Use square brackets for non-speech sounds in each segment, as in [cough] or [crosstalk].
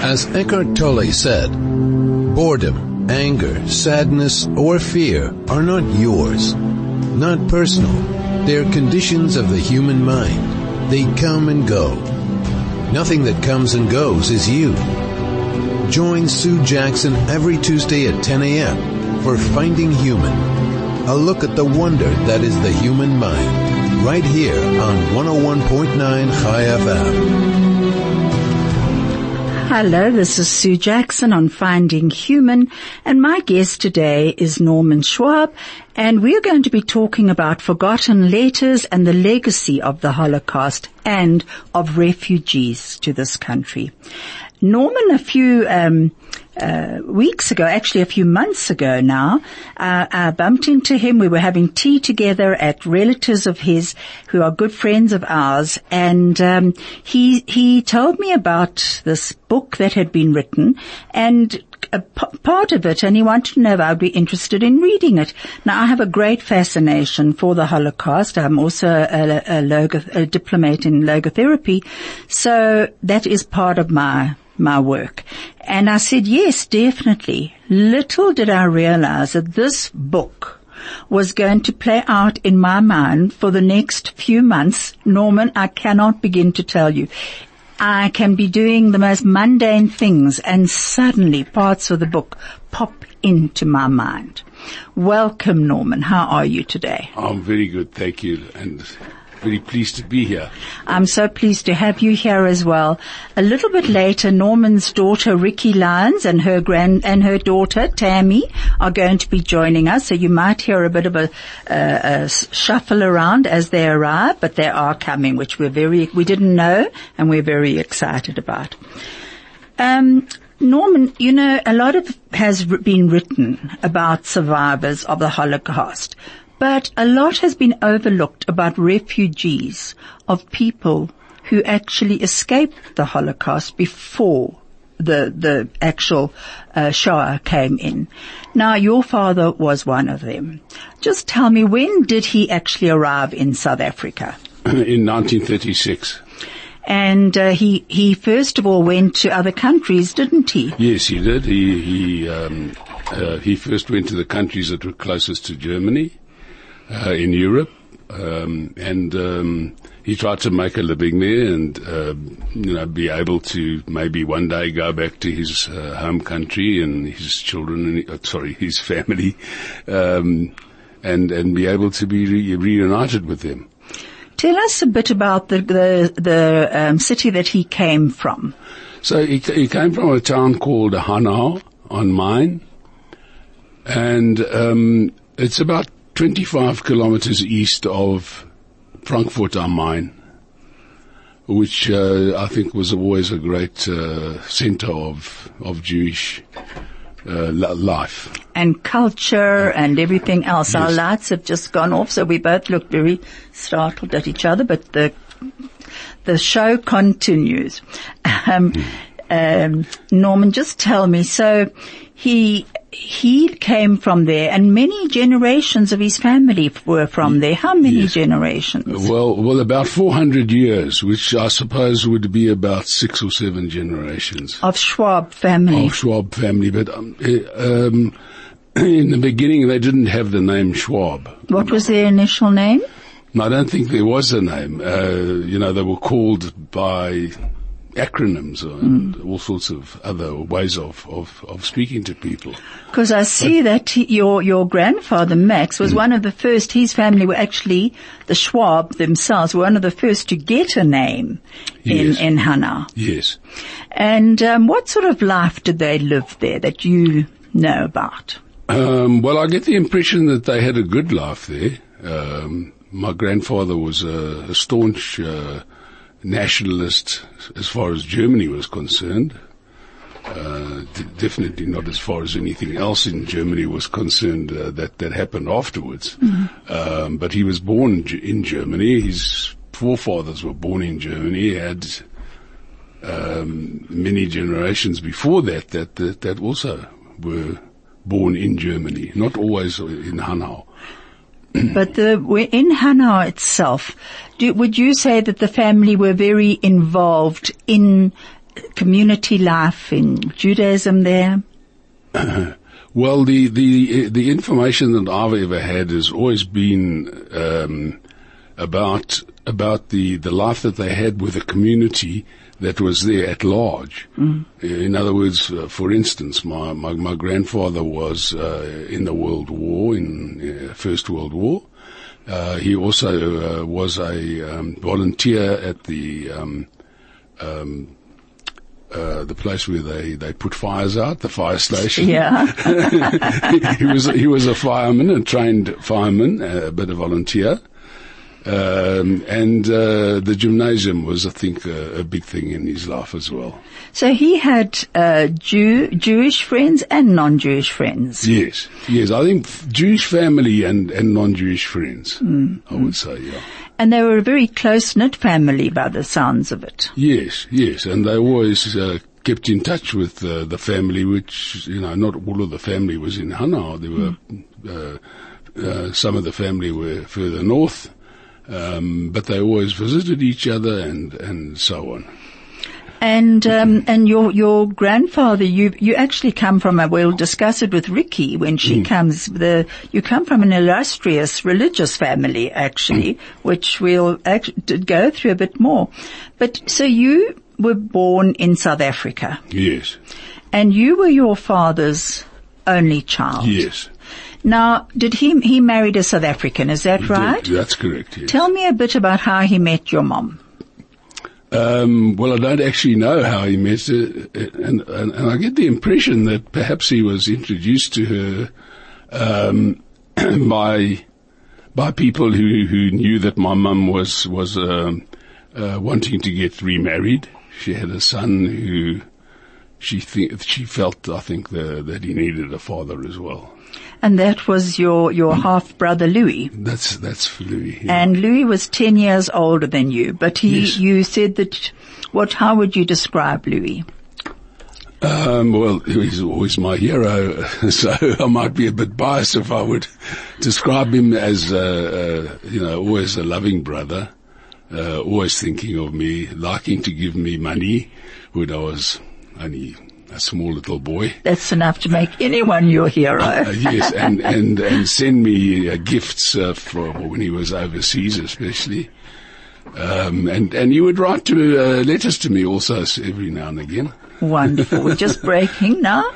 As Eckhart Tolle said, boredom, anger, sadness, or fear are not yours, not personal. They're conditions of the human mind. They come and go. Nothing that comes and goes is you. Join Sue Jackson every Tuesday at 10 a.m. for Finding Human, a look at the wonder that is the human mind, right here on 101.9 Chai FM. Hello, this is Sue Jackson on Finding Human, and my guest today is Norman Schwab, and we're going to be talking about forgotten letters and the legacy of the Holocaust and of refugees to this country. Norman, a few um, uh, weeks ago, actually a few months ago now, uh, I bumped into him. We were having tea together at relatives of his who are good friends of ours, and um, he he told me about this book that had been written and a p- part of it, and he wanted to know if I'd be interested in reading it. Now, I have a great fascination for the Holocaust. I'm also a, a, a diplomate in logotherapy, so that is part of my my work. And I said, yes, definitely. Little did I realize that this book was going to play out in my mind for the next few months. Norman, I cannot begin to tell you. I can be doing the most mundane things and suddenly parts of the book pop into my mind. Welcome, Norman. How are you today? I'm very good, thank you. And very pleased to be here. I'm so pleased to have you here as well. A little bit later, Norman's daughter Ricky Lyons and her grand and her daughter Tammy are going to be joining us. So you might hear a bit of a, uh, a shuffle around as they arrive, but they are coming, which we're very we didn't know and we're very excited about. Um, Norman, you know, a lot of has been written about survivors of the Holocaust. But a lot has been overlooked about refugees of people who actually escaped the Holocaust before the the actual uh, Shoah came in. Now, your father was one of them. Just tell me, when did he actually arrive in South Africa? [clears throat] in 1936. And uh, he he first of all went to other countries, didn't he? Yes, he did. He he um, uh, he first went to the countries that were closest to Germany uh, in Europe, um, and um, he tried to make a living there, and uh, you know, be able to maybe one day go back to his uh, home country and his children, and, uh, sorry, his family, um, and and be able to be re- reunited with them. Tell us a bit about the the, the um, city that he came from. So he, he came from a town called Hanau on Main, and um, it's about 25 kilometers east of Frankfurt am Main, which uh, I think was always a great uh, center of of Jewish uh, life and culture and everything else. Yes. Our lights have just gone off, so we both look very startled at each other. But the the show continues. [laughs] Um, mm. um, Norman, just tell me. So he he came from there and many generations of his family were from there. How many yes. generations? Well, well, about 400 years, which I suppose would be about six or seven generations. Of Schwab family. Of Schwab family, but um, eh, um, [clears throat] in the beginning they didn't have the name Schwab. What was their initial name? I don't think there was a name. Uh, you know, they were called by acronyms and mm. all sorts of other ways of, of, of speaking to people. Because I see but, that he, your, your grandfather Max was mm. one of the first, his family were actually, the Schwab themselves were one of the first to get a name yes. in, in. Yes. And um, what sort of life did they live there that you know about? Um, well, I get the impression that they had a good life there. Um, my grandfather was a, a staunch uh, nationalist as far as Germany was concerned. Uh, d- definitely not as far as anything else in Germany was concerned uh, that that happened afterwards. Mm-hmm. Um, but he was born in Germany. His forefathers were born in Germany. He had um, many generations before that, that that that also were born in Germany, not always in Hanau. [clears throat] but the, in Hanau itself, do, would you say that the family were very involved in community life in Judaism there? [clears throat] Well, the, the, the information that I've ever had has always been, um, about, about the, the life that they had with the community that was there at large. In other words, uh, for instance, my, my, my grandfather was, uh, in the World War, in uh, First World War. Uh, he also uh, was a um, volunteer at the um, um, uh, the place where they, they put fires out, the fire station. [laughs] Yeah. [laughs] he was he was a fireman, a trained fireman, uh, but a volunteer. Um, and uh, the gymnasium was, I think, a, a big thing in his life as well. So he had uh, Jew, Jewish friends and non-Jewish friends. Yes, yes. I think Jewish family and, and non-Jewish friends. I would say, yeah. And they were a very close-knit family by the sounds of it. Yes, yes, and they always uh, kept in touch with uh, the family, which you know, not all of the family was in Hanau. There were uh, uh, some of the family were further north, um, but they always visited each other and and so on. And um, and your your grandfather, you you actually come from a. We'll discuss it with Ricky when she comes. The you come from an illustrious religious family, actually, which we'll act, go through a bit more. But so you were born in South Africa, Yes, and you were your father's only child. yes, Now, did he he married a South African? Is that right? that's correct. Yes. Tell me a bit about how he met your mom. Um, well, I don't actually know how he met her, and, and, and I get the impression that perhaps he was introduced to her um, [clears throat] by by people who, who knew that my mum was was um, uh, wanting to get remarried. She had a son who she think she felt I think the, that he needed a father as well. And that was your your half brother Louis. That's that's for Louis. yeah. And Louis was 10 years older than you, but he, Yes. you said that, what, how would you describe Louis? Um, well, he's always my hero, [laughs] so I might be a bit biased if I would describe him as, uh, uh, you know, always a loving brother, uh, always thinking of me, liking to give me money when I was only a small little boy. That's enough to make anyone your hero. Uh, yes, and, and, and send me uh, gifts uh, for when he was overseas, especially. Um, and, and he would write to, uh, letters to me also every now and again. Wonderful. We're just [laughs] breaking now.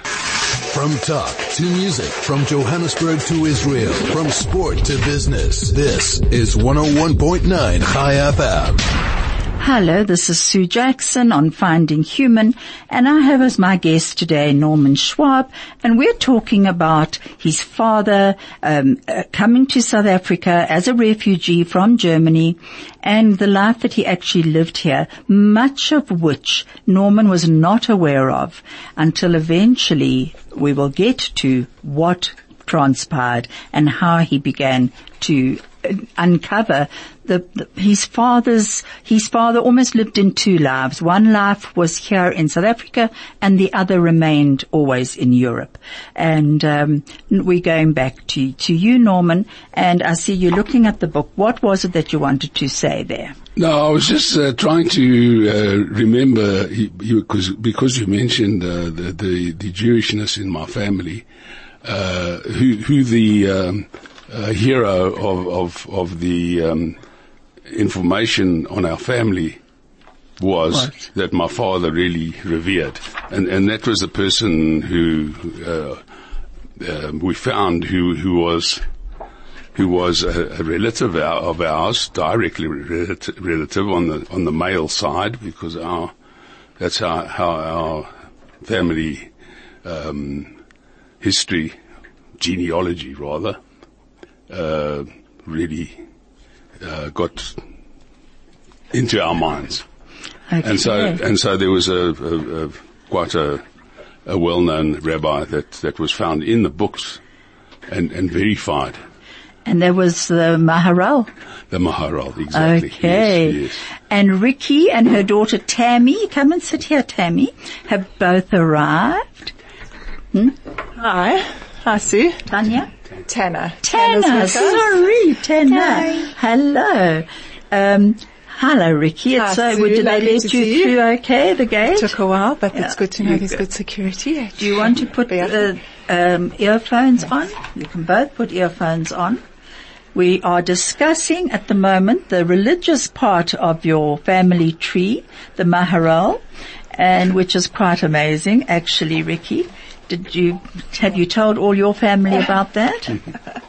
From talk to music, from Johannesburg to Israel, from sport to business. This is 101.9 Chai FM. Hello, this is Sue Jackson on Finding Human, and I have as my guest today Norman Schwab, and we're talking about his father um, uh, coming to South Africa as a refugee from Germany, and the life that he actually lived here, much of which Norman was not aware of until eventually we will get to what transpired and how he began to uncover the, the, his father's his father almost lived in two lives. One life was here in South Africa, and the other remained always in Europe. And um, we're going back to to you, Norman. And I see you looking at the book. What was it that you wanted to say there? No, I was just uh, trying to uh, remember because because you mentioned uh, the, the the Jewishness in my family, uh, who who the um, uh, hero of of of the um, information on our family was What? that my father really revered, and and that was a person who uh, uh, we found who who was who was a, a relative of ours, directly relative, relative on the on the male side, because our that's how how our family um, history, genealogy rather, uh, really uh, got into our minds. And so, and so there was a, a, a quite a, a well-known rabbi that, that was found in the books and, and verified. and there was the Maharal. The Maharal, exactly. Okay. Yes, yes. And Ricky and her daughter Tammy, come and sit here, Tammy, have both arrived. Hi. Hi, Sue. Tanya? Tanner. Tanner, sorry, Tanner. Hello. Um, Hello, Ricky. It's, Hi, uh, Sue. did they let you you. through okay, the gate? Took a while, but Yeah. it's good to know there's good. security. Do you want to put uh, um, earphones on? You can both put earphones on. We are discussing at the moment the religious part of your family tree, the Maharal, and which is quite amazing, actually, Ricky. Did you have you told all your family about that?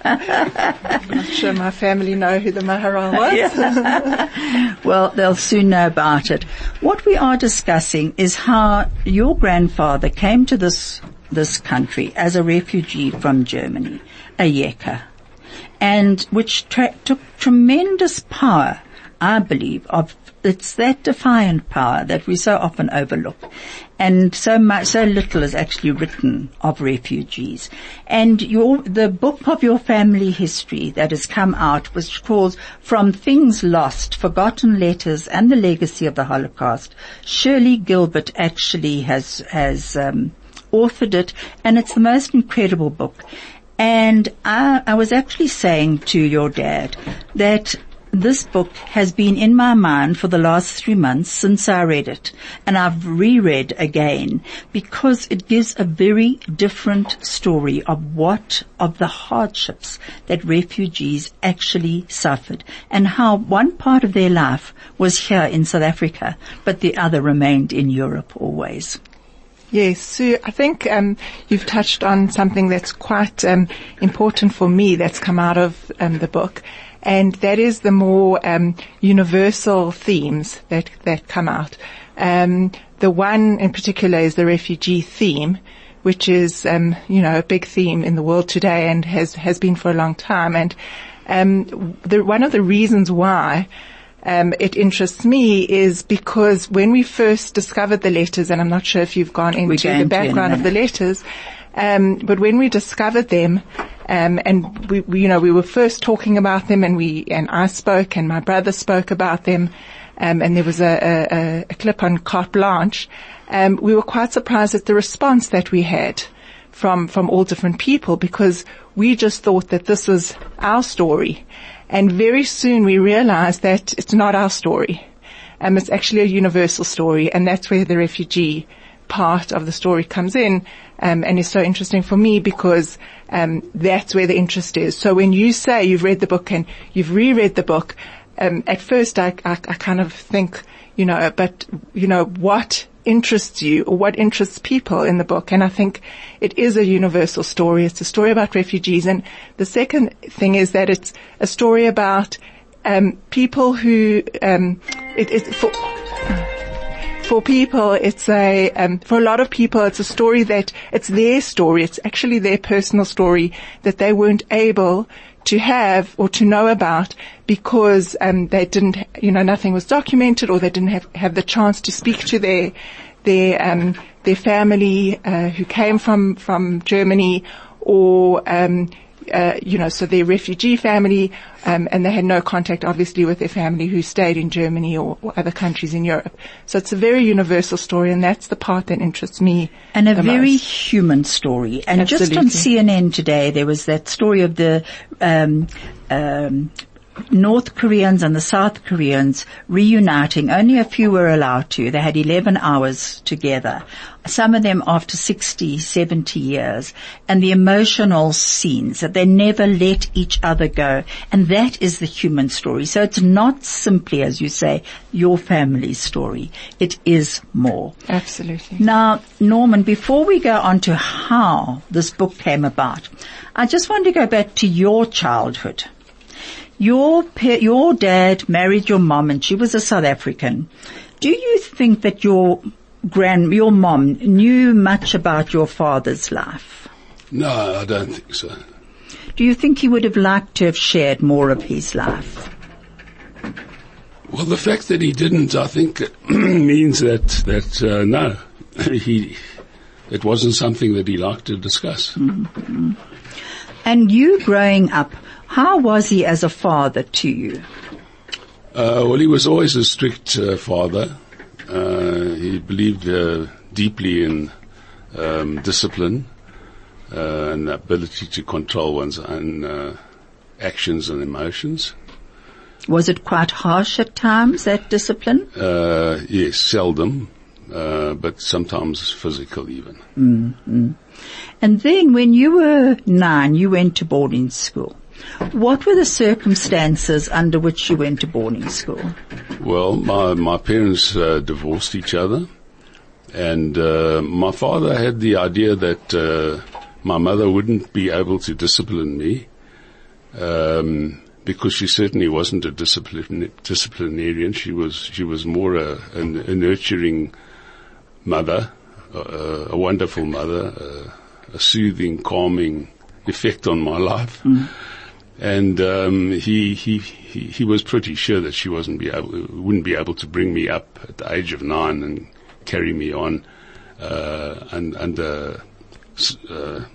I'm sure my family know who the Maharal was. [laughs] Well, they'll soon know about it. What we are discussing is how your grandfather came to this this country as a refugee from Germany, a Yeka, and which tra- took tremendous power, I believe, of it's that defiant power that we so often overlook. And so much, so little is actually written of refugees. And your, the book of your family history that has come out was called From Things Lost, Forgotten Letters and the Legacy of the Holocaust. Shirli Gilbert actually has, has, um, authored it and it's the most incredible book. And I, I was actually saying to your dad that this book has been in my mind for the last three months since I read it and I've reread again because it gives a very different story of what, of the hardships that refugees actually suffered and how one part of their life was here in South Africa but the other remained in Europe always. Yes, Sue, I think um, you've touched on something that's quite um, important for me that's come out of um, the book, and that is the more um, universal themes that that come out. Um, the one in particular is the refugee theme, which is um, you know a big theme in the world today and has has been for a long time. And um, the, one of the reasons why um, it interests me is because when we first discovered the letters, and I'm not sure if you've gone into the background in of the letters, um, but when we discovered them, um, and we, we, you know, we were first talking about them, and we and I spoke, and my brother spoke about them, um, and there was a, a, a, clip on carte blanche. Um, we were quite surprised at the response that we had from from all different people because we just thought that this was our story. And very soon we realized that it's not our story. Um, it's actually a universal story and that's where the refugee part of the story comes in um, and is so interesting for me because um, that's where the interest is. So when you say you've read the book and you've reread the book, um, at first I, I, I kind of think, you know, but you know what interests you or what interests people in the book. And I think it is a universal story. It's a story about refugees. And the second thing is that it's a story about um, people who um, for, for people, it's a um, for a lot of people, it's a story that it's their story. It's actually their personal story that they weren't able to have or to know about because um, they didn't, you know, nothing was documented or they didn't have, have the chance to speak to their their um, their family uh, who came from from Germany or um, uh, you know, so their refugee family, um, and they had no contact, obviously, with their family who stayed in Germany or, or other countries in Europe. So it's a very universal story, and that's the part that interests me. and a very most. human story. And just on CNN today, there was that story of the um, um, North Koreans and the South Koreans reuniting. Only a few were allowed to. They had 11 hours together. Some of them after 60, 70 years. And the emotional scenes that they never let each other go. And that is the human story. So it's not simply, as you say, your family's story. It is more. Absolutely. Now, Norman, before we go on to how this book came about, I just want to go back to your childhood. Your pa- your dad married your mom, and she was a South African. Do you think that your grand your mom knew much about your father's life? No, I don't think so. Do you think he would have liked to have shared more of his life? Well, the fact that he didn't, I think, [clears throat] means that that uh, no, [laughs] he it wasn't something that he liked to discuss. And you growing up, how was he as a father to you? Uh, well, he was always a strict uh, father. Uh, he believed uh, deeply in um, discipline uh, and the ability to control one's own uh, actions and emotions. Was it quite harsh at times, that discipline? Uh, yes, seldom, uh, but sometimes physical even. And then when you were nine, you went to boarding school. What were the circumstances under which you went to boarding school? Well, my my parents uh, divorced each other, and uh, my father had the idea that uh, my mother wouldn't be able to discipline me um, because she certainly wasn't a disciplinarian. She was she was more a, a, nurturing mother, a, a wonderful mother, a, soothing, calming effect on my life. And um, he, he he he was pretty sure that she wasn't be able wouldn't be able to bring me up at the age of nine and carry me on uh, and under uh,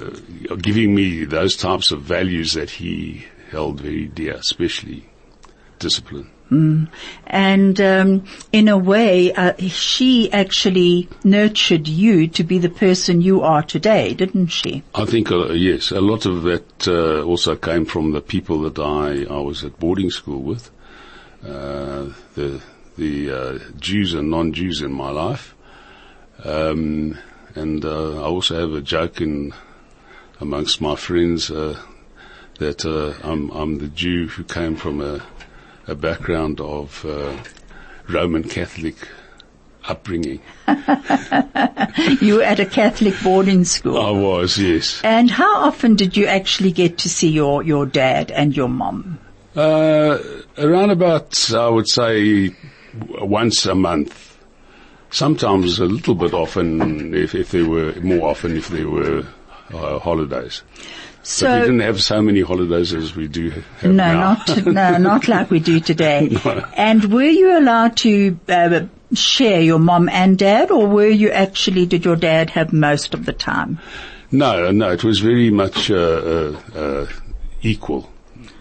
uh, giving me those types of values that he held very dear, especially discipline. And um, in a way, uh, she actually nurtured you to be the person you are today, didn't she? I think uh, yes, a lot of that uh, also came from the people that I I was at boarding school with, uh, the the uh, Jews and non-Jews in my life, um, and uh, I also have a joke in amongst my friends that I'm I'm the Jew who came from a a background of uh, Roman Catholic upbringing. [laughs] You were at a Catholic boarding school. I was yes. And how often did you actually get to see your, your dad and your mom? Uh, around about, I would say, once a month. Sometimes a little bit often, if, if there were more often, if there were uh, holidays. But we didn't have so many holidays as we do have no, now. not, no, [laughs] not like we do today. [laughs] And were you allowed to uh, share your mom and dad or were you actually, did your dad have most of the time? No, no, it was very much uh, uh, uh, equal.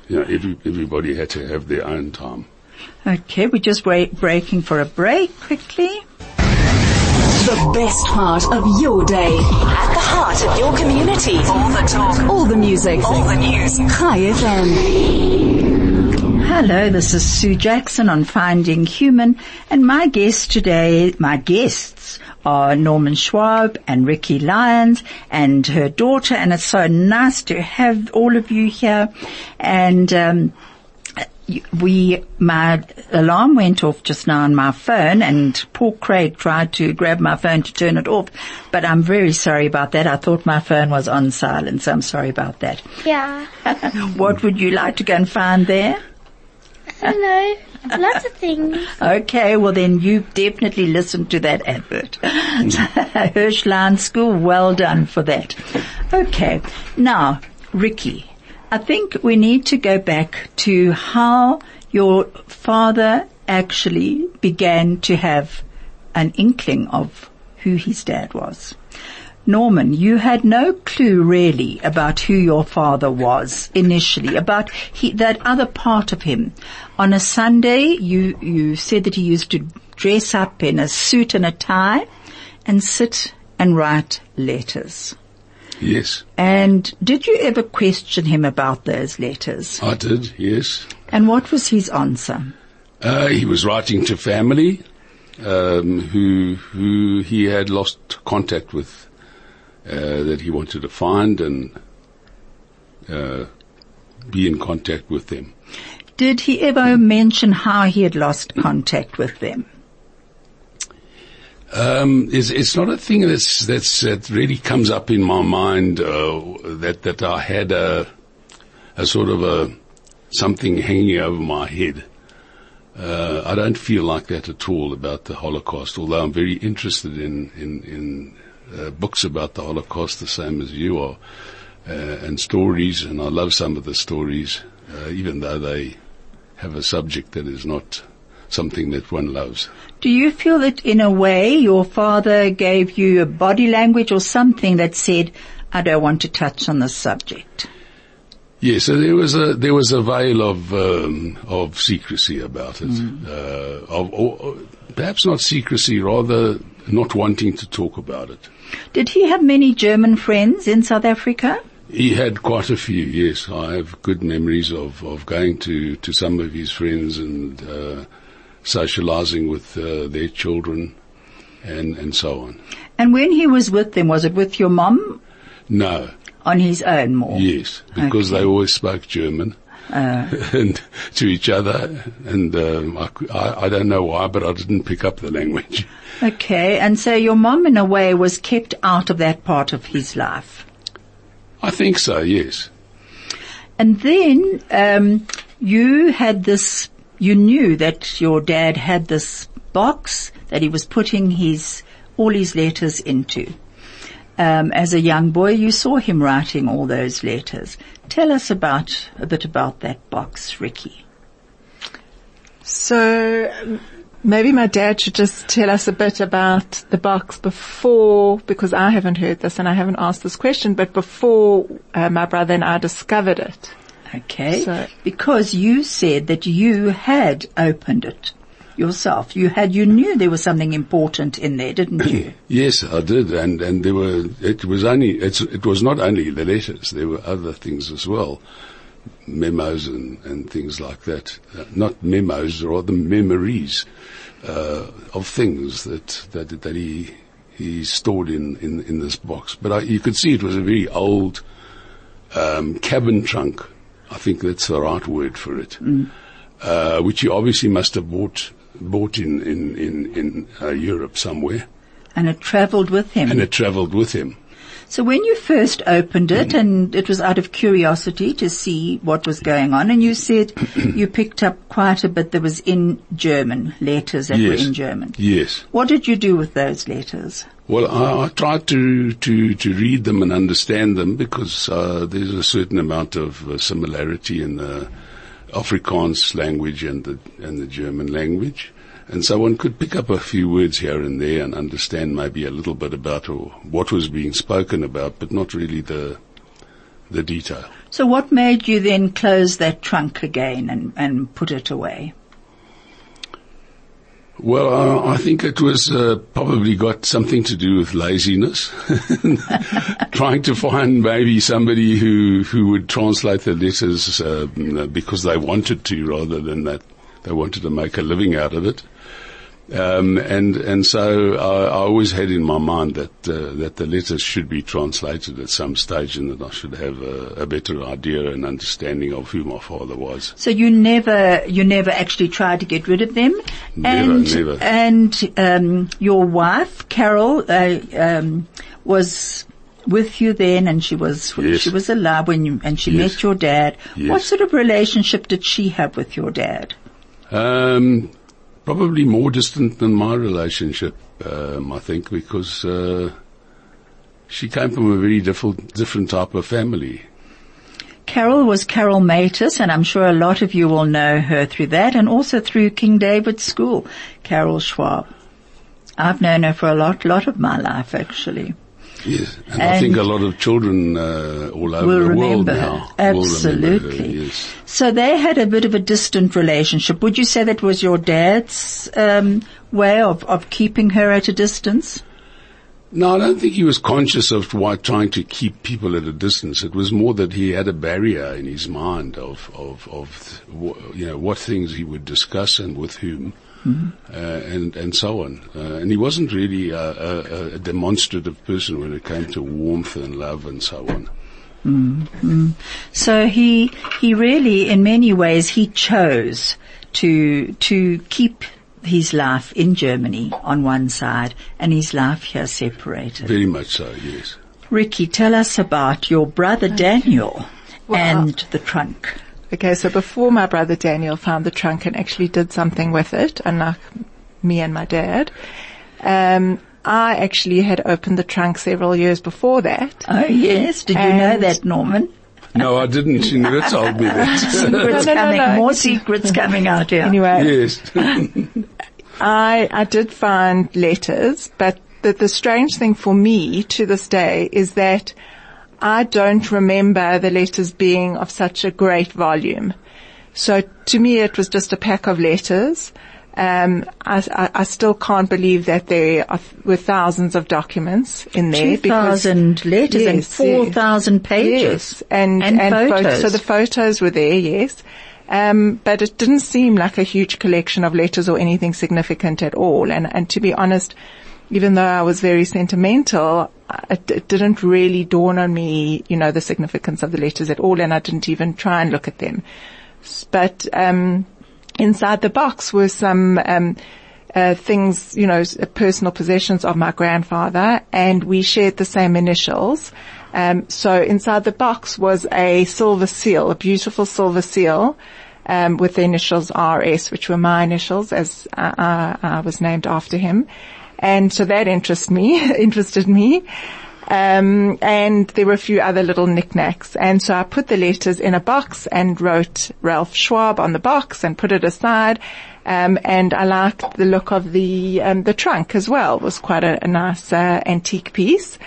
You know, every, everybody had to have their own time. Okay, we're just wait, breaking for a break quickly. The best part of your day. At the heart of your community. All the talk. All the music. All the news. Chai FM. Hello, this is Sue Jackson on Finding Human, and my guest today, my guests are Norman Schwab and Ricky Lyons and her daughter, and it's so nice to have all of you here. And um, we, my alarm went off just now on my phone and poor Craig tried to grab my phone to turn it off, but I'm very sorry about that. I thought my phone was on silent, so I'm sorry about that. Yeah. [laughs] What would you like to go and find there? Hello. Lots of things. Okay, well then you definitely listened to that advert. [laughs] Hirschland School, well done for that. Okay, now, Ricky, I think we need to go back to how your father actually began to have an inkling of who his dad was. Norman, you had no clue really about who your father was initially, about he, that other part of him. On a Sunday, you, you said that he used to dress up in a suit and a tie and sit and write letters. Yes, And did you ever question him about those letters? I did, yes. And what was his answer? Uh, he was writing to family um, who who he had lost contact with, uh, that he wanted to find and uh, be in contact with them. Did he ever mention how he had lost contact with them? Um, it's, it's not a thing that's that's that really comes up in my mind uh, that that I had a a sort of a something hanging over my head. Uh, I don't feel like that at all about the Holocaust, although I'm very interested in in, in uh, books about the Holocaust, the same as you are, uh, and stories, and I love some of the stories, uh, even though they have a subject that is not something that one loves. Do you feel that in a way your father gave you a body language or something that said, I don't want to touch on this subject? Yes, so there was a there was a veil of um, of secrecy about it, uh, of or, perhaps not secrecy, rather not wanting to talk about it. Did he have many German friends in South Africa? He had quite a few, yes. I have good memories of, of going to, to some of his friends and uh, socializing with uh, their children and, and so on. And when he was with them, was it with your mom No, on his own more? yes, because Okay. they always spoke German. [laughs] and to each other, and um, I, I, I don't know why, but I didn't pick up the language. [laughs] Okay, and so your mom in a way was kept out of that part of his life. I think so, yes. And then um, you had this. You knew that your dad had this box that he was putting his all his letters into. Um, as a young boy, you saw him writing all those letters. Tell us about a bit about that box, Ricky. So maybe my dad should just tell us a bit about the box before, because I haven't heard this and I haven't asked this question, but before uh, my brother and I discovered it. Okay, So- because you said that you had opened it yourself. You had, you knew there was something important in there, didn't you? [coughs] Yes, I did, and and there were. It was only. It's, it was not only the letters. There were other things as well, memos and and things like that. Uh, not memos, or rather memories uh, of things that that that he he stored in in in this box. But I, you could see it was a very old um, cabin trunk. I think that's the right word for it. Uh, which he obviously must have bought bought in in in, in uh, Europe somewhere And it travelled with him. and it travelled with him. So when you first opened it, and it was out of curiosity to see what was going on, and you said [clears throat] you picked up quite a bit that was in German, letters that were in German. Yes. What did you do with those letters? Well, I, I tried to, to, to read them and understand them because uh, there's a certain amount of uh, similarity in the Afrikaans language and the, and the German language. And so one could pick up a few words here and there and understand maybe a little bit about what was being spoken about, but not really the, the detail. So what made you then close that trunk again and, and put it away? Well, I, I think it was uh, probably got something to do with laziness, [laughs] trying to find maybe somebody who who would translate the letters uh, because they wanted to, rather than that they wanted to make a living out of it. Um, and and so I, I always had in my mind that uh, that the letters should be translated at some stage, and that I should have a, a better idea and understanding of who my father was. So you never, you never actually tried to get rid of them? Never, and, never. And, um, your wife, Carol, uh, um, was with you then and she was, Yes. she was alive when you, and she Yes. met your dad. Yes. What sort of relationship did she have with your dad? Um, probably more distant than my relationship, um, I think, because uh, she came from a very different, different type of family. Carol was Carol Matus, and I'm sure a lot of you will know her through that, and also through King David's School, Carol Schwab. I've known her for a lot, lot of my life, actually. Yes, and, I think a lot of children uh, all over the world her. now will remember her, Absolutely. yes. So they had a bit of a distant relationship. Would you say that was your dad's um, way of, of keeping her at a distance? No, I don't think he was conscious of why trying to keep people at a distance. It was more that he had a barrier in his mind of, of, of, you know, what things he would discuss and with whom, uh, and, and so on. Uh, and he wasn't really a, a, a demonstrative person when it came to warmth and love and so on. So he he really, in many ways, he chose to to keep his life in Germany on one side and his life here separated. Very much so, yes. Ricky, tell us about your brother Daniel and the trunk. Okay, so before my brother Daniel found the trunk and actually did something with it, unlike me and my dad, um, I actually had opened the trunk several years before that. Oh yes, did you know that, Norman? No, I didn't. You never told me that. [laughs] Secrets [laughs] No, no, no, coming, no. more secrets coming out here. Anyway, yes. [laughs] I, I did find letters, but the, the strange thing for me to this day is that I don't remember the letters being of such a great volume. So to me it was just a pack of letters. Um, I, I, I still can't believe that there are, were thousands of documents in there. 2,000 letters and Yes, yes. 4,000 pages. Yes, and and, pho- photos. so the photos were there, yes. Um, but it didn't seem like a huge collection of letters or anything significant at all. And, and to be honest, even though I was very sentimental, it, it didn't really dawn on me, you know, the significance of the letters at all. And I didn't even try and look at them. But, um, inside the box were some, um, uh, things, you know, personal possessions of my grandfather, and we shared the same initials. Um, so inside the box was a silver seal, a beautiful silver seal, um, with the initials RS, which were my initials, as I, I, I was named after him. And so that interested me, [laughs] interested me. Um, and there were a few other little knickknacks. And so I put the letters in a box and wrote Ralph Schwab on the box and put it aside. Um, and I liked the look of the um, the trunk as well. It was quite a, a nice uh, antique piece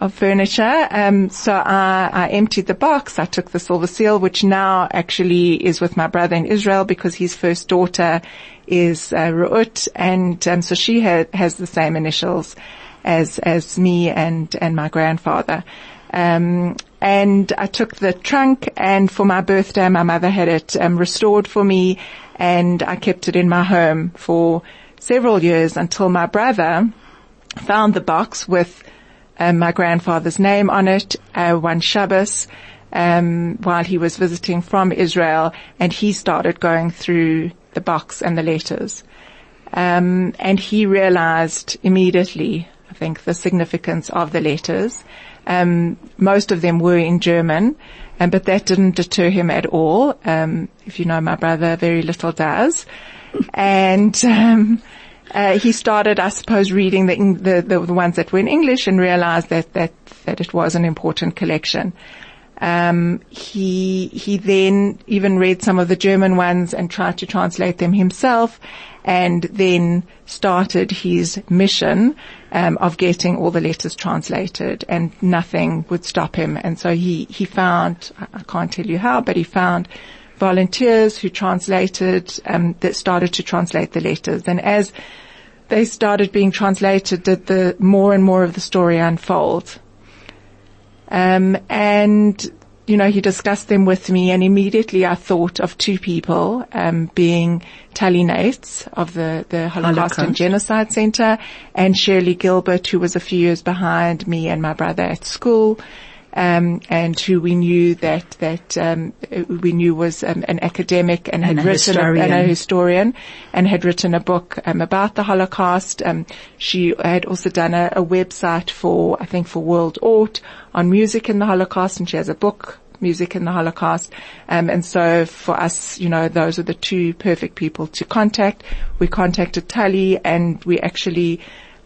of furniture. Um, so I, I emptied the box. I took the silver seal, which now actually is with my brother in Israel because his first daughter is uh, Ruut, and um, so she ha- has the same initials as as me and and my grandfather. Um, and I took the trunk, and for my birthday, my mother had it um, restored for me, and I kept it in my home for several years until my brother found the box with um, my grandfather's name on it uh, one Shabbos um, while he was visiting from Israel, and he started going through the box and the letters. Um, and he realized immediately, I think, the significance of the letters. Um, most of them were in German, um, but that didn't deter him at all. Um, if you know my brother, very little does. And um, uh, he started, I suppose, reading the, the, the the ones that were in English and realized that that that it was an important collection. Um, he he then even read some of the German ones and tried to translate them himself, and then started his mission um, of getting all the letters translated, and nothing would stop him. And so he he found I- can't tell you how, but he found volunteers who translated um, that started to translate the letters, and as they started being translated, did the more and more of the story unfold. Um, and, you know, he discussed them with me and immediately I thought of two people, um, being Tali Nates of the, the Holocaust, and Genocide Center and Shirli Gilbert, who was a few years behind me and my brother at school. Um, and who we knew that that um, we knew was um, an academic and, And had a written a, and a historian. historian and had written a book um, about the Holocaust. Um, she had also done a, a website for, I think, for World ORT on music in the Holocaust, and she has a book, Music in the Holocaust. Um, and so for us, you know, those are the two perfect people to contact. We contacted Tali, and we actually.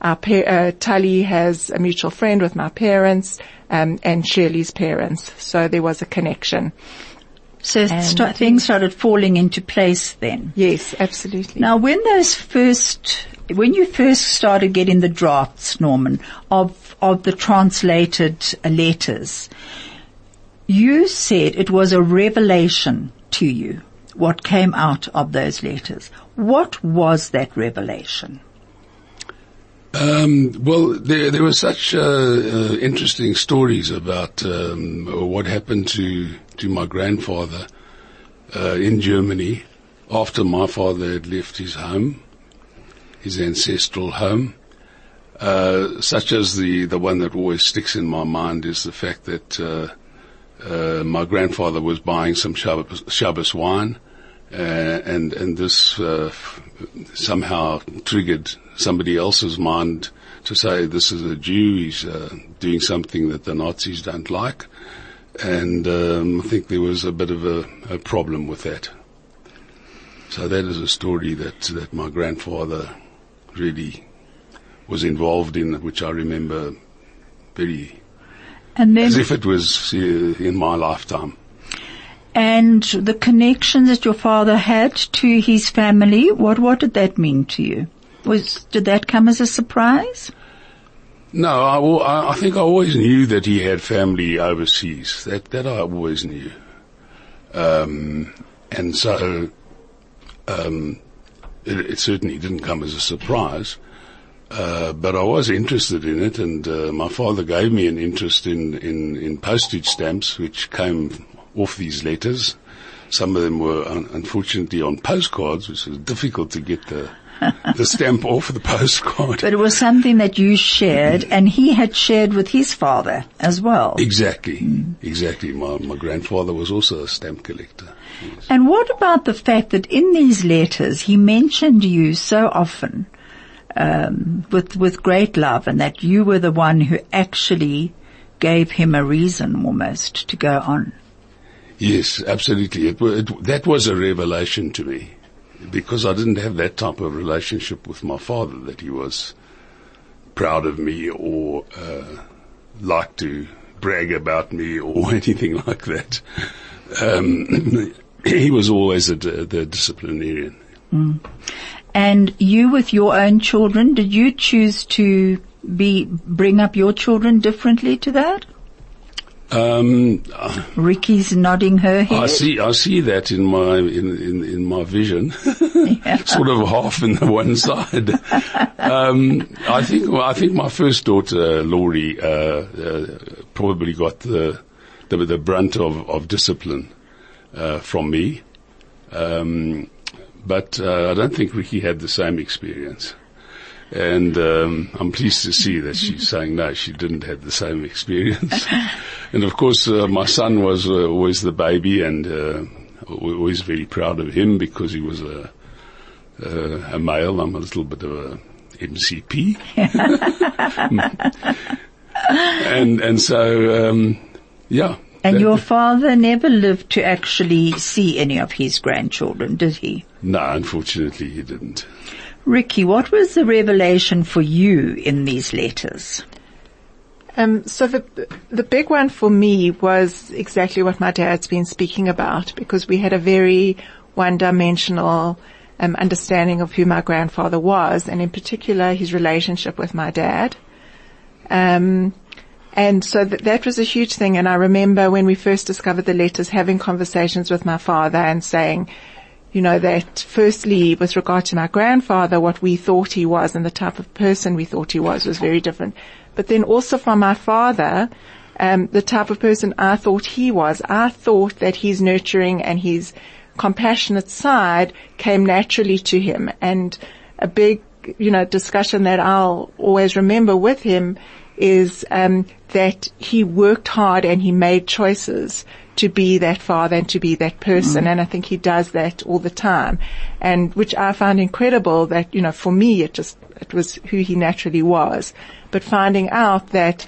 Our pa- uh, Tali has a mutual friend with my parents um, and Shirli's parents, so there was a connection. So things started falling into place then. Yes, absolutely. Now, when those first, when you first started getting the drafts, Norman, of of the translated uh, letters, you said it was a revelation to you what came out of those letters. What was that revelation? Um, well, there, there were such uh, uh, interesting stories about um, what happened to, to my grandfather uh, in Germany after my father had left his home, his ancestral home. Uh, such as the, the one that always sticks in my mind is the fact that uh, uh, my grandfather was buying some Shabbos, Shabbos wine, and and this somehow triggered somebody else's mind to say this is a Jew. He's uh, doing something that the Nazis don't like, and um, I think there was a bit of a, a problem with that. So that is a story that that my grandfather really was involved in, which I remember very And then, as if it was uh, in my lifetime. and the connection that your father had to his family, what, what did that mean to you? Was, did that come as a surprise? No, I, I think I always knew that he had family overseas. That that I always knew. Um, and so, um, it, it certainly didn't come as a surprise. Uh, but I was interested in it, and uh, my father gave me an interest in, in, in postage stamps, which came off these letters. Some of them were un- unfortunately on postcards, which was difficult to get the [laughs] the stamp off the postcard. But it was something that you shared, and he had shared with his father as well. Exactly, exactly. My my grandfather was also a stamp collector. Yes. And what about the fact that in these letters he mentioned you so often um, with with great love, and that you were the one who actually gave him a reason almost to go on. Yes, absolutely. It, it, that was a revelation to me because I didn't have that type of relationship with my father that he was proud of me or uh, liked to brag about me or [laughs] anything like that. Um, [clears throat] he was always a, the disciplinarian. And you with your own children, did you choose to be, bring up your children differently to that? Um, Ricky's nodding her head. I see, I see that in my, in, in, in my vision. [laughs] [laughs] sort of half in the one side. um, I think, I think my first daughter, Laurie, uh, uh, probably got the, the, the brunt of, of discipline, uh, from me. Um, but, uh, I don't think Ricky had the same experience. And um, I'm pleased to see that she's saying no, she didn't have the same experience. [laughs] and of course, uh, my son was uh, always the baby, and uh, we're always very proud of him because he was a uh, a male. I'm a little bit of a MCP, [laughs] and and so um, yeah. and that- your father never lived to actually see any of his grandchildren, did he? no, unfortunately, he didn't. Ricky, what was the revelation for you in these letters? Um, so the the big one for me was exactly what my dad's been speaking about because we had a very one-dimensional um, understanding of who my grandfather was, and in particular his relationship with my dad. Um, and so th- that was a huge thing. And I remember when we first discovered the letters, having conversations with my father and saying, you know, that firstly, with regard to my grandfather, what we thought he was and the type of person we thought he was was very different. But then also from my father, um, the type of person I thought he was, I thought that his nurturing and his compassionate side came naturally to him. And a big, you know, discussion that I'll always remember with him is um, that he worked hard and he made choices to be that father and to be that person. And I think he does that all the time. And which I found incredible that, you know, for me, it just, it was who he naturally was. But finding out that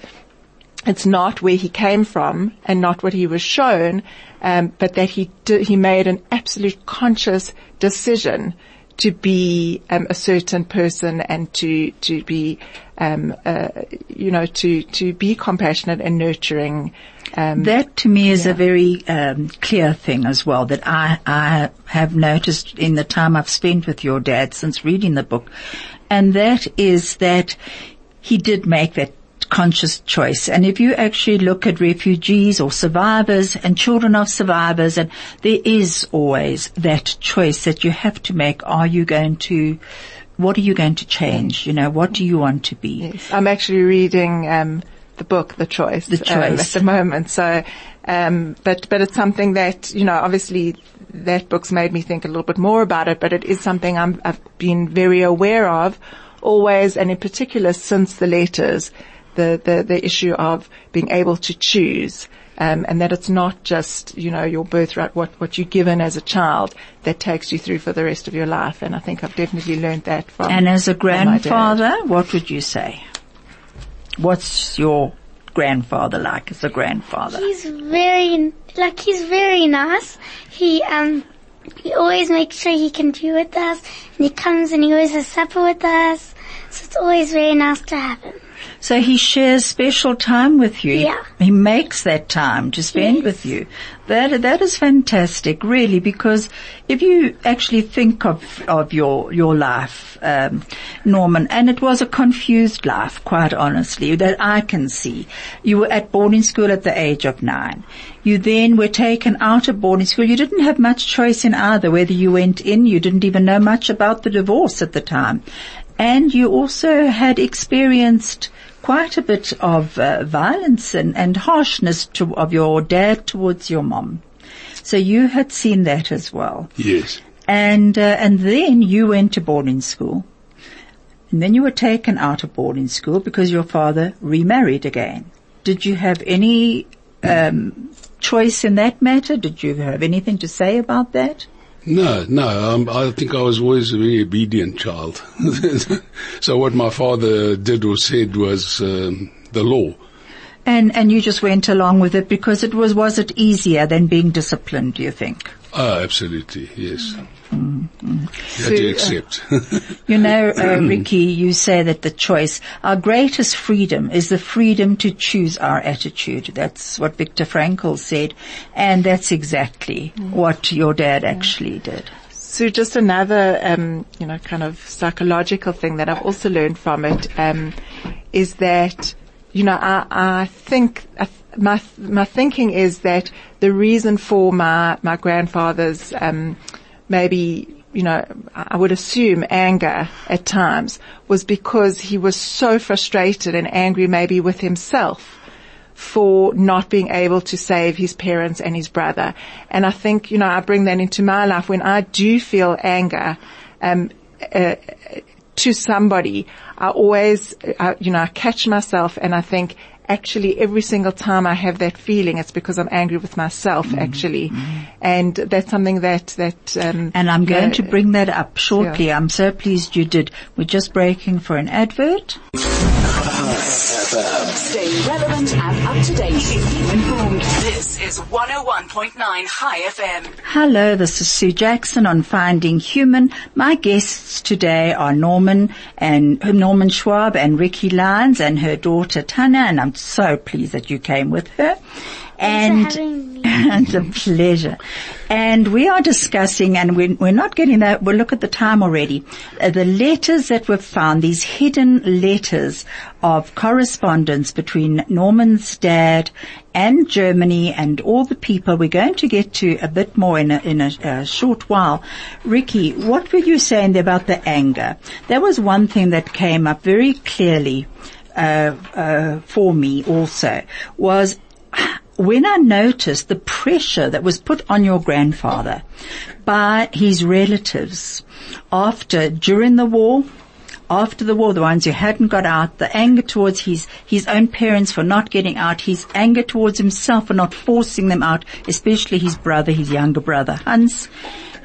it's not where he came from and not what he was shown, um, but that he did, he made an absolute conscious decision to be um, a certain person and to to be um, uh, you know to to be compassionate and nurturing. Um, That to me is a very um, clear thing as well that I, I have noticed in the time I've spent with your dad since reading the book. And that is that he did make that conscious choice. And if you actually look at refugees or survivors and children of survivors, and there is always that choice that you have to make. Are you going to, what are you going to change? You know, what do you want to be? Yes. I'm actually reading um, the book, The Choice, The um, Choice. at the moment. So, um, but but it's something that you know, obviously, that book's made me think a little bit more about it. But it is something I'm, I've been very aware of, always, and in particular since the letters, the the the issue of being able to choose. Um, and that it's not just, you know, your birthright, what, what you're given as a child that takes you through for the rest of your life. And I think I've definitely learned that from And as a from my grandfather, what would you say? What's your grandfather like as a grandfather? He's very, like, he's very nice. He, um, he always makes sure he can do with us. And he comes and he always has supper with us. So it's always very nice to have him. So he shares special time with you. Yeah. He makes that time to spend Yes. with you. That, that is fantastic, really, because if you actually think of, of your, your life, um, Norman, and it was a confused life, quite honestly, that I can see. You were at boarding school at the age of nine. You then were taken out of boarding school. You didn't have much choice in either, whether you went in, you didn't even know much about the divorce at the time. And you also had experienced quite a bit of uh, violence and, and harshness to, of your dad towards your mom. So you had seen that as well. Yes. And, uh, and then you went to boarding school. And then you were taken out of boarding school because your father remarried again. Did you have any, um, choice in that matter? Did you have anything to say about that? No, no. Um, I think I was always a very obedient child. [laughs] so what my father did or said was um, the law. And, and you just went along with it because it was, was it easier than being disciplined, do you think? Oh, absolutely. Yes. Mm-hmm. You had to So, uh, accept. [laughs] You know, uh, Ricky, you say that the choice, our greatest freedom is the freedom to choose our attitude. That's what Viktor Frankl said. And that's exactly what your dad actually did. So just another, um, you know, kind of psychological thing that I've also learned from it um, is that, you know, I, I think I th- my my thinking is that the reason for my my grandfather's um, maybe you know I would assume anger at times was because he was so frustrated and angry maybe with himself for not being able to save his parents and his brother. And I think, you know, I bring that into my life when I do feel anger, um, uh, to somebody, I always, uh, you know, I catch myself and I think, actually every single time I have that feeling, it's because I'm angry with myself, actually. And that's something that, that, um, And I'm going know, to bring that up shortly. I'm so pleased you did. We're just breaking for an advert. Stay relevant and up to date. Informed. This is 101.9 Chai FM. Hello, this is Sue Jackson on Finding Human. My guests today are Norman and Norman Schwab and Ricky Lyons and her daughter Tana, and I'm so pleased that you came with her. And Thanks for having me. [laughs] it's a pleasure. And we are discussing, and we're, we're not getting that, we'll look at the time already, uh, the letters that were found, these hidden letters of correspondence between Norman's dad and Germany and all the people. We're going to get to a bit more in a, in a, a short while. Ricky, what were you saying about the anger? There was one thing that came up very clearly uh, uh, for me also was when I noticed the pressure that was put on your grandfather by his relatives after, during the war, after the war, the ones who hadn't got out, the anger towards his, his own parents for not getting out, his anger towards himself for not forcing them out, especially his brother, his younger brother, Hans.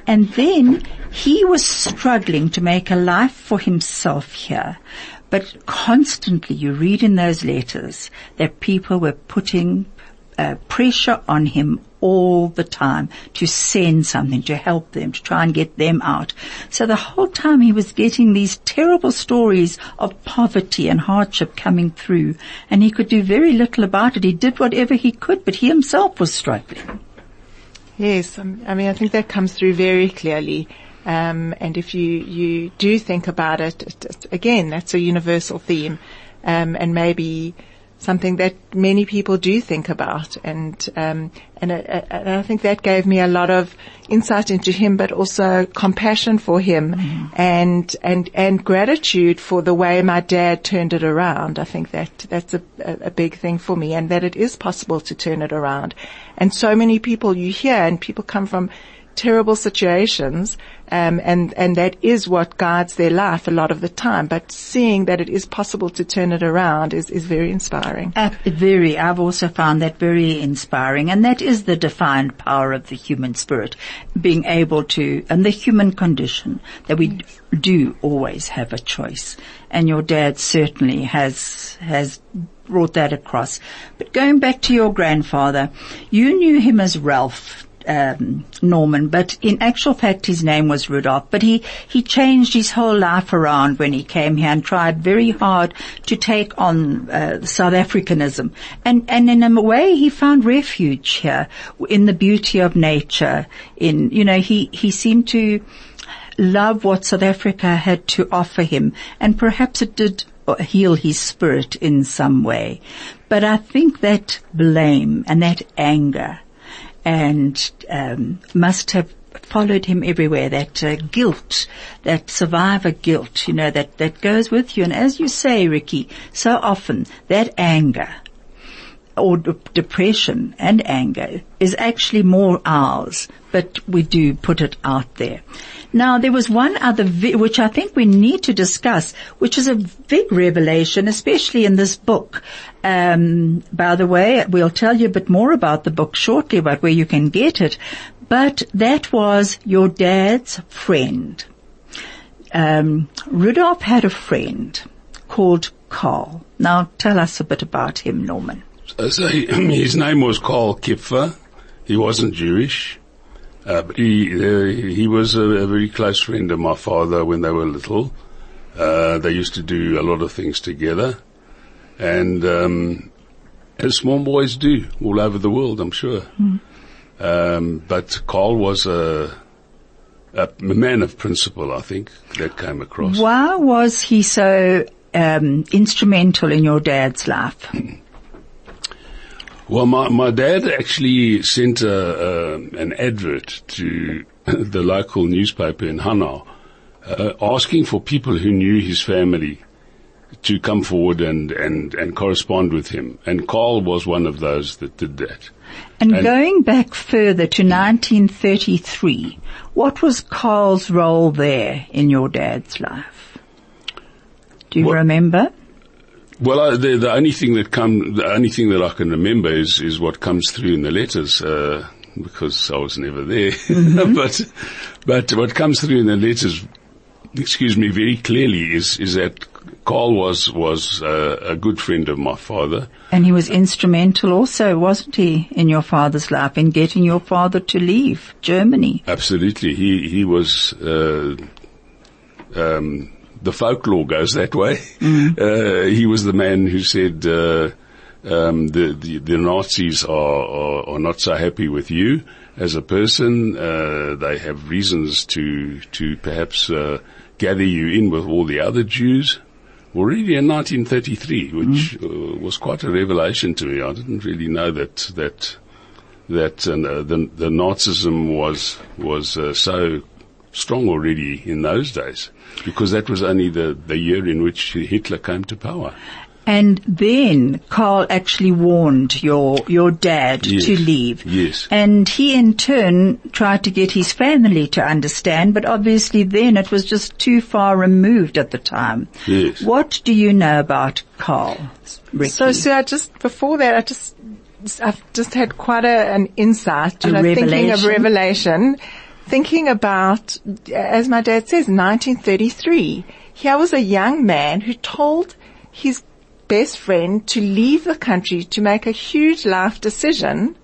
And then he was struggling to make a life for himself here. But constantly you read in those letters that people were putting uh, pressure on him all the time to send something, to help them, to try and get them out. So the whole time he was getting these terrible stories of poverty and hardship coming through and he could do very little about it. He did whatever he could, but he himself was struggling. Yes, um, I mean, I think that comes through very clearly. Um, and if you, you do think about it, it, it- again, that's a universal theme, um, and maybe something that many people do think about. And um, and, I, I- and I think that gave me a lot of insight into him, but also compassion for him, mm-hmm. and and and gratitude for the way my dad turned it around. I think that that's a, a, a big thing for me, and that it is possible to turn it around. And so many people you hear, and people come from terrible situations, um, and and that is what guides their life a lot of the time. But seeing that it is possible to turn it around is is very inspiring. Uh, very, I've also found that very inspiring and that is the defined power of the human spirit, being able to, and the human condition, that we d- do always have a choice. And your dad certainly has, has brought that across. But going back to your grandfather, you knew him as Ralph. Um, Norman, but in actual fact his name was Rudolph. But he, he changed his whole life around when he came here and tried very hard to take on uh, South Africanism. And, and in a way he found refuge here in the beauty of nature. In, you know, he, he seemed to love what South Africa had to offer him and perhaps it did heal his spirit in some way. But I think that blame and that anger and um, must have followed him everywhere. That uh, guilt, that survivor guilt, you know, that that goes with you. And as you say, Ricky, so often that anger or depression and anger is actually more ours, but we do put it out there. Now there was one other, vi- which I think we need to discuss, which is a big revelation, especially in this book. Um, by the way, we'll tell you a bit more about the book shortly, about where you can get it. But that was your dad's friend. Um, Rudolph had a friend called Carl. Now tell us a bit about him, Norman. Uh, so [clears throat] his name was Karl Kipfer. He wasn't Jewish. Uh, but he, uh, he was a, a, very close friend of my father when they were little. Uh, they used to do a lot of things together. And, um, as small boys do all over the world, I'm sure. Mm. Um, but Carl was a, a man of principle, I think, that came across. Why was he so um, instrumental in your dad's life? Well, my, my dad actually sent a, an advert to [laughs] the local newspaper in Hanau, uh, asking for people who knew his family to come forward and, and, and correspond with him. And Carl was one of those that did that. And, and going back further to 1933, what was Carl's role there in your dad's life? Do you remember? Well, I, the, the only thing that come, the only thing that I can remember is, is what comes through in the letters, uh, because I was never there. Mm-hmm. [laughs] but, but what comes through in the letters, excuse me, very clearly is, is that Carl was, was uh, a good friend of my father. And he was instrumental also, wasn't he, in your father's life, in getting your father to leave Germany? Absolutely. He, he was, uh, um, the folklore goes that way. Mm. [laughs] Uh, he was the man who said, uh, um, the, the, the Nazis are, are, are not so happy with you as a person. Uh, they have reasons to to perhaps uh, gather you in with all the other Jews. Already in 1933, which mm. was quite a revelation to me. I didn't really know that that that uh, the the Nazism was was uh, so strong already in those days because that was only the, the year in which Hitler came to power. And then Carl actually warned your, your dad yes. to leave. Yes. And he in turn tried to get his family to understand, but obviously then it was just too far removed at the time. Yes. What do you know about Carl? Ricky? So, so I just, before that, I just, I've just had quite a, an insight, you a know, revelation. thinking of revelation thinking about, as my dad says, 1933. Here was a young man who told his best friend to leave the country to make a huge life decision.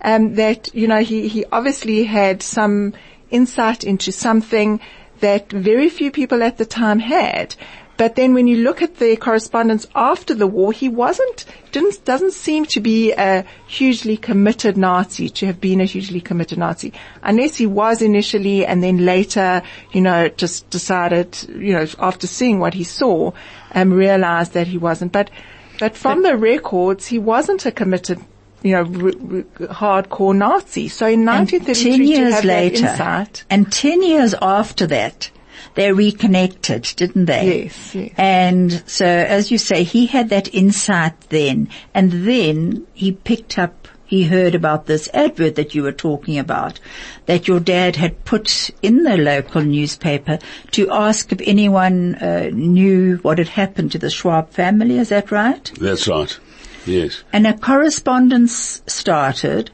Um, that, you know, he, he obviously had some insight into something that very few people at the time had. But then when you look at the correspondence after the war, he wasn't, didn't, doesn't seem to be a hugely committed Nazi, to have been a hugely committed Nazi. Unless he was initially and then later, you know, just decided, you know, after seeing what he saw, um, realized that he wasn't. But, but from but, the records, he wasn't a committed you know, r- r- hardcore Nazi. So in 1933, years to have later, that insight, and ten years after that, they reconnected, didn't they? Yes, yes. And so, as you say, he had that insight then, and then he picked up he heard about this advert that you were talking about, that your dad had put in the local newspaper to ask if anyone uh, knew what had happened to the Schwab family. Is that right? That's right. Yes. And a correspondence started,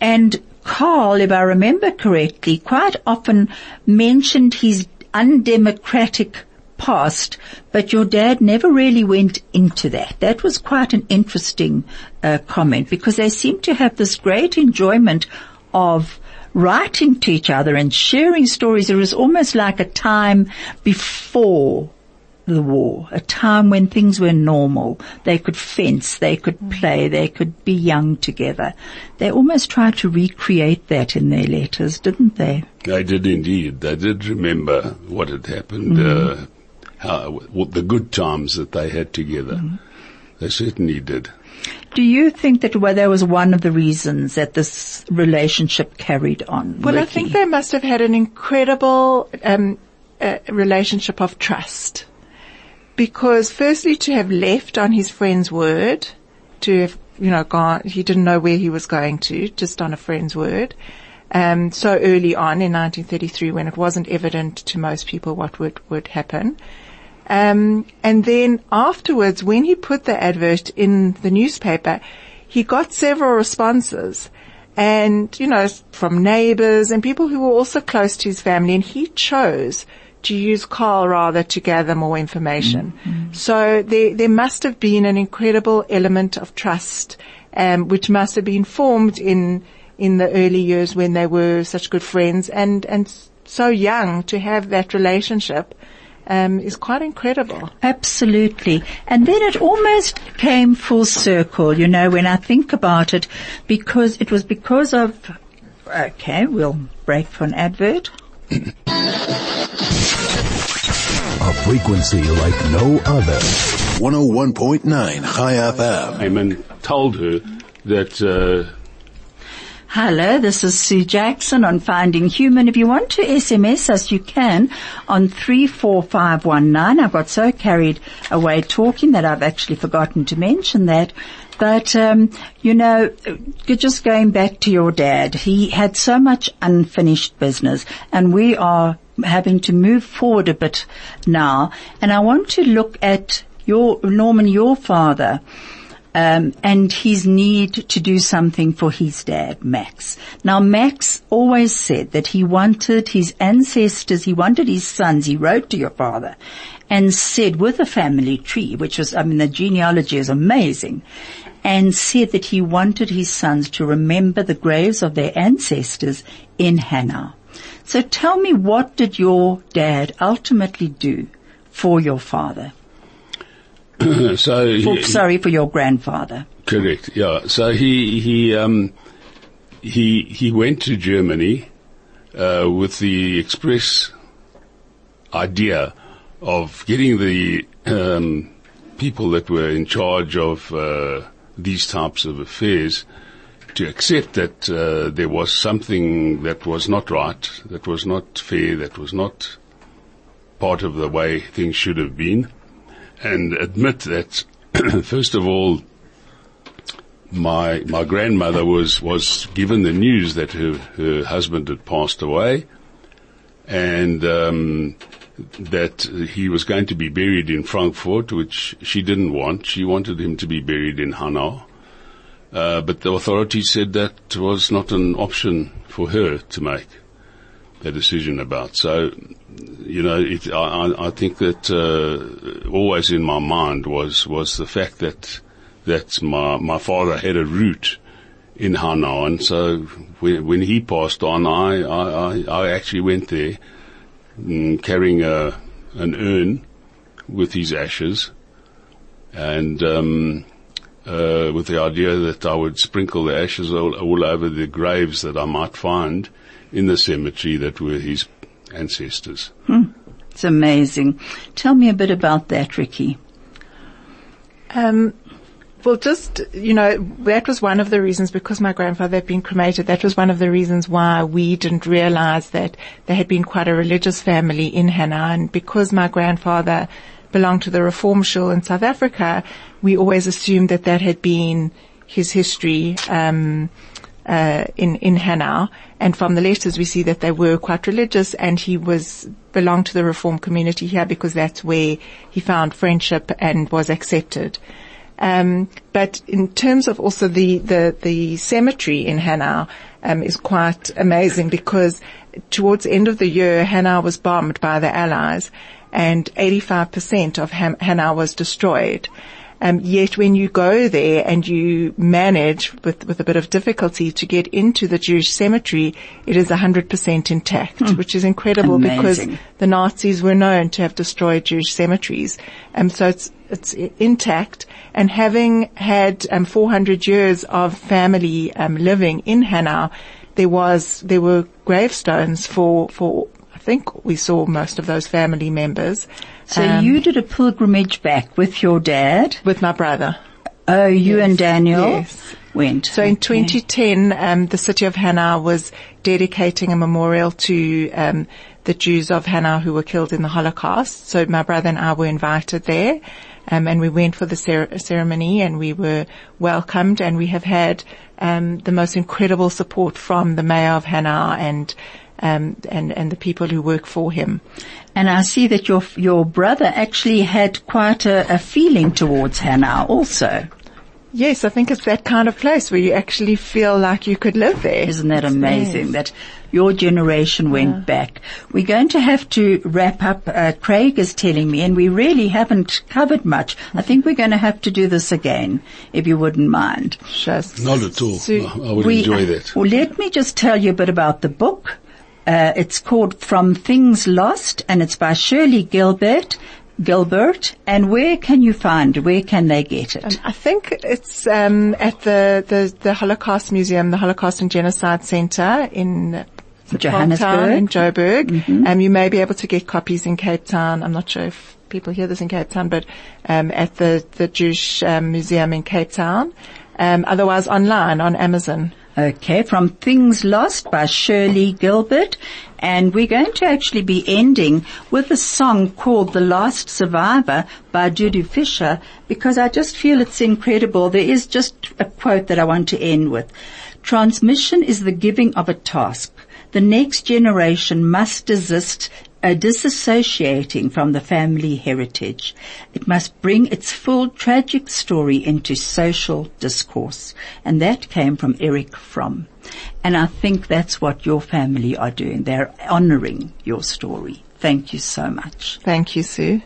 and Carl, if I remember correctly, quite often mentioned his undemocratic past, but your dad never really went into that. That was quite an interesting uh, comment because they seem to have this great enjoyment of writing to each other and sharing stories. It was almost like a time before the war, a time when things were normal. They could fence, they could play, they could be young together. They almost tried to recreate that in their letters, didn't they? I did indeed. I did remember what had happened, uh, how, what the good times that they had together. They certainly did. Do you think that well, that was one of the reasons that this relationship carried on? Well, I think they must have had an incredible um, uh, relationship of trust. Because firstly, to have left on his friend's word, to have, you know, gone, he didn't know where he was going to, just on a friend's word. Um, so early on in 1933 when it wasn't evident to most people what would, would happen. Um, and then afterwards, when he put the advert in the newspaper, he got several responses. And, you know, from neighbors and people who were also close to his family. And he chose to use Carl rather to gather more information. So there, there must have been an incredible element of trust, um, which must have been formed in, in the early years when they were such good friends and, and so young to have that relationship um, is quite incredible. Absolutely. And then it almost came full circle, you know, when I think about it, because it was because of, okay, we'll break for an advert. A frequency like no other. 101.9 Chai FM. Eamon told her that uh, Hello, this is Sue Jackson on Finding Human. If you want to SMS us, you can on 34519. I got so carried away talking that I've actually forgotten to mention that. But, um, you know, just going back to your dad, he had so much unfinished business and we are having to move forward a bit now. And I want to look at your, Norman, your father um, and his need to do something for his dad, Max. Now, Max always said that he wanted his ancestors, he wanted his sons, he wrote to your father and said with a family tree, which was, I mean, the genealogy is amazing, and said that he wanted his sons to remember the graves of their ancestors in Hanau. So tell me, what did your dad ultimately do for your father? [clears throat] so For, he- sorry, for your grandfather. Correct. Yeah. So he he um he he went to Germany uh, with the express idea of getting the um, people that were in charge of uh, these types of affairs to accept that uh, there was something that was not right, that was not fair, that was not part of the way things should have been, and admit that [clears throat] first of all my my grandmother was was given the news that her her husband had passed away, and um, that he was going to be buried in Frankfurt, which she didn't want. She wanted him to be buried in Hanau. Uh, but the authorities said that was not an option for her to make a decision about. So, you know, it, I, I- think that uh, always in my mind was was the fact that that my my father had a root in Hanau, and so when, when he passed on, I, I, I actually went there mm, carrying a an urn with his ashes, and um, uh, with the idea that I would sprinkle the ashes all, all over the graves that I might find in the cemetery that were his ancestors. It's amazing. Tell me a bit about that, Ricky. Um, well, just, you know, that was one of the reasons because my grandfather had been cremated. That was one of the reasons why we didn't realize that they had been quite a religious family in Hanau. And because my grandfather belonged to the Reform Shul in South Africa, we always assumed that that had been his history, um, uh, in in Hanau, and from the letters we see that they were quite religious, and he was belonged to the Reform community here because that's where he found friendship and was accepted. Um, but in terms of also the the, the cemetery in Hanau um, is quite amazing because towards the end of the year, Hanau was bombed by the Allies, and 85% of Hanau was destroyed. Um, yet when you go there and you manage with, with a bit of difficulty to get into the Jewish cemetery, it is 100% intact, which is incredible Amazing. because the Nazis were known to have destroyed Jewish cemeteries. Um, so it's, it's intact and having had um, 400 years of family um, living in Hanau, there was there were gravestones for for I think we saw most of those family members. So um, you did a pilgrimage back with your dad. with my brother. Oh, you and Daniel yes. went. So in 2010, um, the city of Hanau was dedicating a memorial to um, the Jews of Hanau who were killed in the Holocaust. So my brother and I were invited there, um, and we went for the cer- ceremony, and we were welcomed, and we have had um, the most incredible support from the mayor of Hanau and um, and and the people who work for him. And I see that your your brother actually had quite a, a feeling towards Hanau also. Yes, I think it's that kind of place where you actually feel like you could live there. Isn't that It's amazing nice. that your generation went back? We're going to have to wrap up. Uh, Craig is telling me, and we really haven't covered much. I think we're going to have to do this again, if you wouldn't mind. Just- Not at all. So- I would We- enjoy that. Well, let me just tell you a bit about the book. Uh, it's called From Things Lost, and it's by Shirli Gilbert. Gilbert, and where can you find? Where can they get it? I think it's um, at the, the, the Holocaust Museum, the Holocaust and Genocide Centre in Johannesburg. In Joburg. Um, you may be able to get copies in Cape Town. I'm not sure if people hear this in Cape Town, but um, at the the Jewish um, Museum in Cape Town. Um, otherwise, online on Amazon. Okay, from Things Lost by Shirli Gilbert. And we're going to actually be ending with a song called The Last Survivor by Judy Fisher because I just feel it's incredible. There is just a quote that I want to end with. Transmission is the giving of a task. The next generation must desist uh, disassociating from the family heritage. It must bring its full tragic story into social discourse. And that came from Eric Fromm. And I think that's what your family are doing. They're honoring your story. Thank you so much. Thank you, Sue.